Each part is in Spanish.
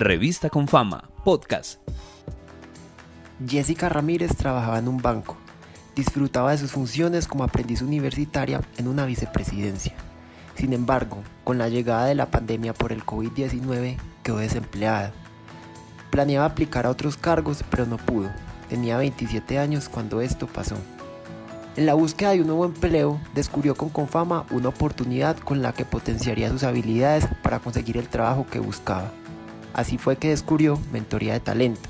Revista con Fama, podcast. Jessica Ramírez trabajaba en un banco. Disfrutaba de sus funciones como aprendiz universitaria en una vicepresidencia. Sin embargo, con la llegada de la pandemia por el COVID-19, quedó desempleada. Planeaba aplicar a otros cargos, pero no pudo. Tenía 27 años cuando esto pasó. En la búsqueda de un nuevo empleo, descubrió con Confama una oportunidad con la que potenciaría sus habilidades para conseguir el trabajo que buscaba. Así fue que descubrió Mentoría de Talento.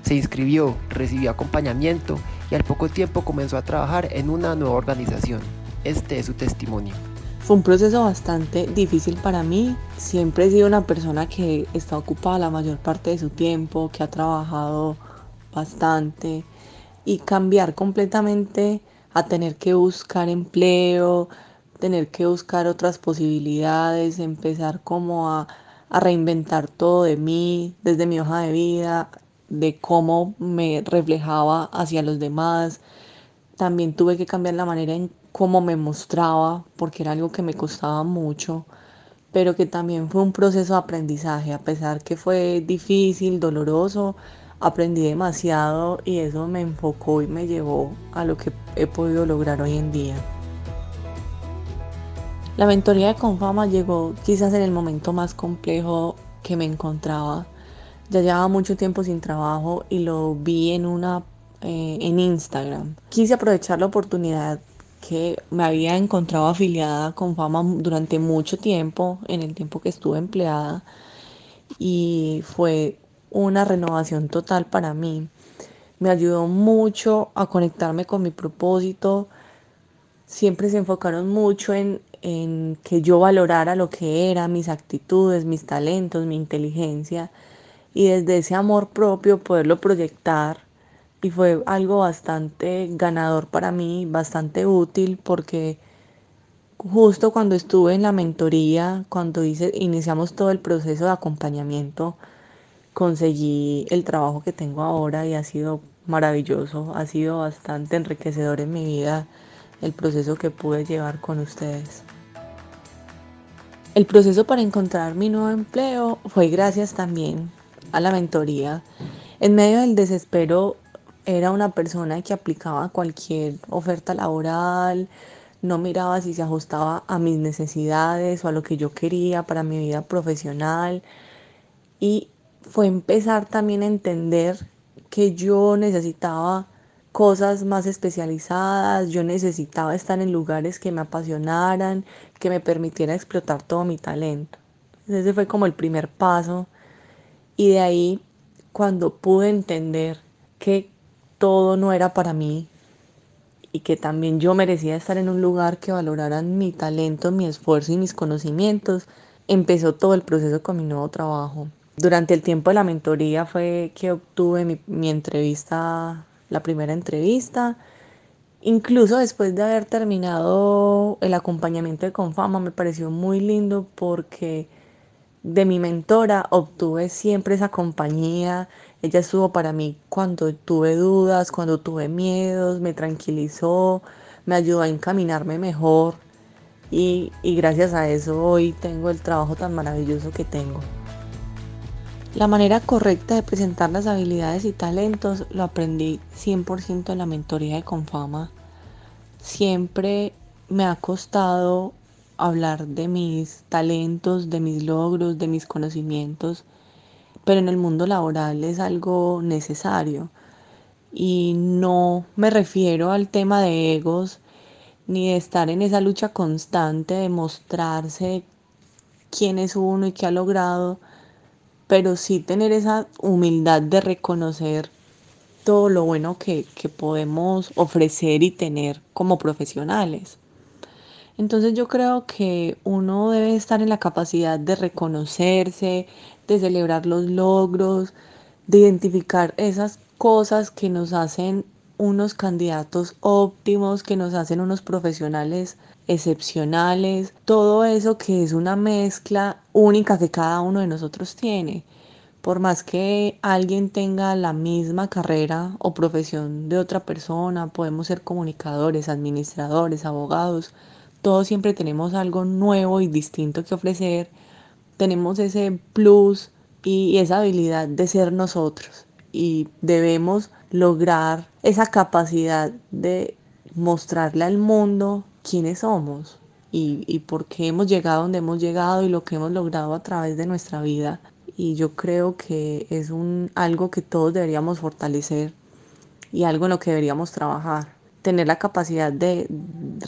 Se inscribió, recibió acompañamiento y al poco tiempo comenzó a trabajar en una nueva organización. Este es su testimonio. Fue un proceso bastante difícil para mí. Siempre he sido una persona que está ocupada la mayor parte de su tiempo, que ha trabajado bastante y cambiar completamente a tener que buscar empleo, tener que buscar otras posibilidades, empezar como a, reinventar todo de mí, desde mi hoja de vida, de cómo me reflejaba hacia los demás. También tuve que cambiar la manera en cómo me mostraba, porque era algo que me costaba mucho, pero que también fue un proceso de aprendizaje, a pesar que fue difícil, doloroso, aprendí demasiado y eso me enfocó y me llevó a lo que he podido lograr hoy en día. La mentoría de Confama llegó quizás en el momento más complejo que me encontraba. Ya llevaba mucho tiempo sin trabajo y lo vi en una eh, en Instagram. Quise aprovechar la oportunidad que me había encontrado afiliada con Fama durante mucho tiempo, en el tiempo que estuve empleada, y fue una renovación total para mí. Me ayudó mucho a conectarme con mi propósito. Siempre se enfocaron mucho en, en que yo valorara lo que era, mis actitudes, mis talentos, mi inteligencia y desde ese amor propio poderlo proyectar y fue algo bastante ganador para mí, bastante útil porque justo cuando estuve en la mentoría, cuando hice, iniciamos todo el proceso de acompañamiento, conseguí el trabajo que tengo ahora y ha sido maravilloso, ha sido bastante enriquecedor en mi vida el proceso que pude llevar con ustedes. El proceso para encontrar mi nuevo empleo fue gracias también a la mentoría. En medio del desespero era una persona que aplicaba cualquier oferta laboral, no miraba si se ajustaba a mis necesidades o a lo que yo quería para mi vida profesional y fue empezar también a entender que yo necesitaba cosas más especializadas, yo necesitaba estar en lugares que me apasionaran, que me permitiera explotar todo mi talento. Ese fue como el primer paso y de ahí cuando pude entender que todo no era para mí y que también yo merecía estar en un lugar que valoraran mi talento, mi esfuerzo y mis conocimientos, empezó todo el proceso con mi nuevo trabajo. Durante el tiempo de la mentoría fue que obtuve mi, entrevista, la primera entrevista. Incluso después de haber terminado el acompañamiento de Confama, me pareció muy lindo porque de mi mentora obtuve siempre esa compañía. Ella estuvo para mí cuando tuve dudas, cuando tuve miedos, me tranquilizó, me ayudó a encaminarme mejor y, y gracias a eso hoy tengo el trabajo tan maravilloso que tengo. La manera correcta de presentar las habilidades y talentos lo aprendí 100% en la mentoría de Confama. Siempre me ha costado hablar de mis talentos, de mis logros, de mis conocimientos, pero en el mundo laboral es algo necesario. Y no me refiero al tema de egos, ni de estar en esa lucha constante de mostrarse quién es uno y qué ha logrado, pero sí tener esa humildad de reconocer todo lo bueno que, podemos ofrecer y tener como profesionales. Entonces yo creo que uno debe estar en la capacidad de reconocerse, de celebrar los logros, de identificar esas cosas que nos hacen unos candidatos óptimos, que nos hacen unos profesionales excepcionales, todo eso que es una mezcla única que cada uno de nosotros tiene. Por más que alguien tenga la misma carrera o profesión de otra persona, podemos ser comunicadores, administradores, abogados, todos siempre tenemos algo nuevo y distinto que ofrecer, tenemos ese plus y esa habilidad de ser nosotros. Y debemos lograr esa capacidad de mostrarle al mundo quiénes somos y, y por qué hemos llegado donde hemos llegado y lo que hemos logrado a través de nuestra vida. Y yo creo que es un, algo que todos deberíamos fortalecer y algo en lo que deberíamos trabajar. Tener la capacidad de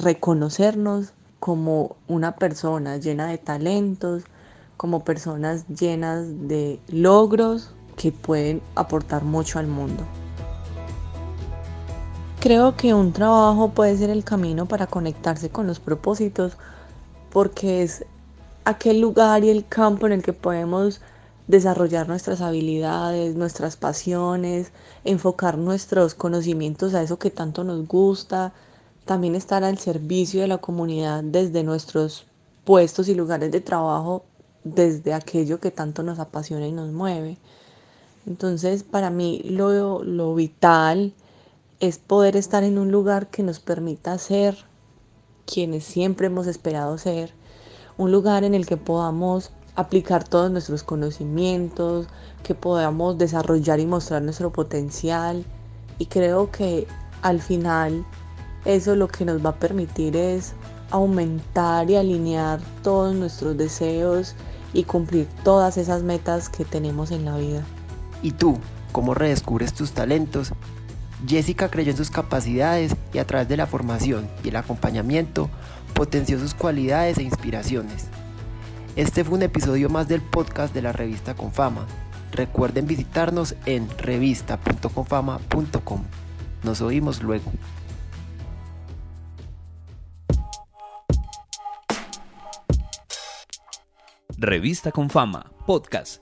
reconocernos como una persona llena de talentos, como personas llenas de logros que pueden aportar mucho al mundo. Creo que un trabajo puede ser el camino para conectarse con los propósitos porque es aquel lugar y el campo en el que podemos desarrollar nuestras habilidades, nuestras pasiones, enfocar nuestros conocimientos a eso que tanto nos gusta, también estar al servicio de la comunidad desde nuestros puestos y lugares de trabajo, desde aquello que tanto nos apasiona y nos mueve. Entonces, para mí lo, lo vital es poder estar en un lugar que nos permita ser quienes siempre hemos esperado ser, un lugar en el que podamos aplicar todos nuestros conocimientos, que podamos desarrollar y mostrar nuestro potencial. Y creo que al final eso lo que nos va a permitir es aumentar y alinear todos nuestros deseos y cumplir todas esas metas que tenemos en la vida. ¿Y tú? ¿Cómo redescubres tus talentos Jessica creyó en sus capacidades y a través de la formación y el acompañamiento potenció sus cualidades e inspiraciones. Este fue un episodio más del podcast de la revista Confama. Recuerden visitarnos en revista.confama.com. Nos oímos luego. Revista Confama, podcast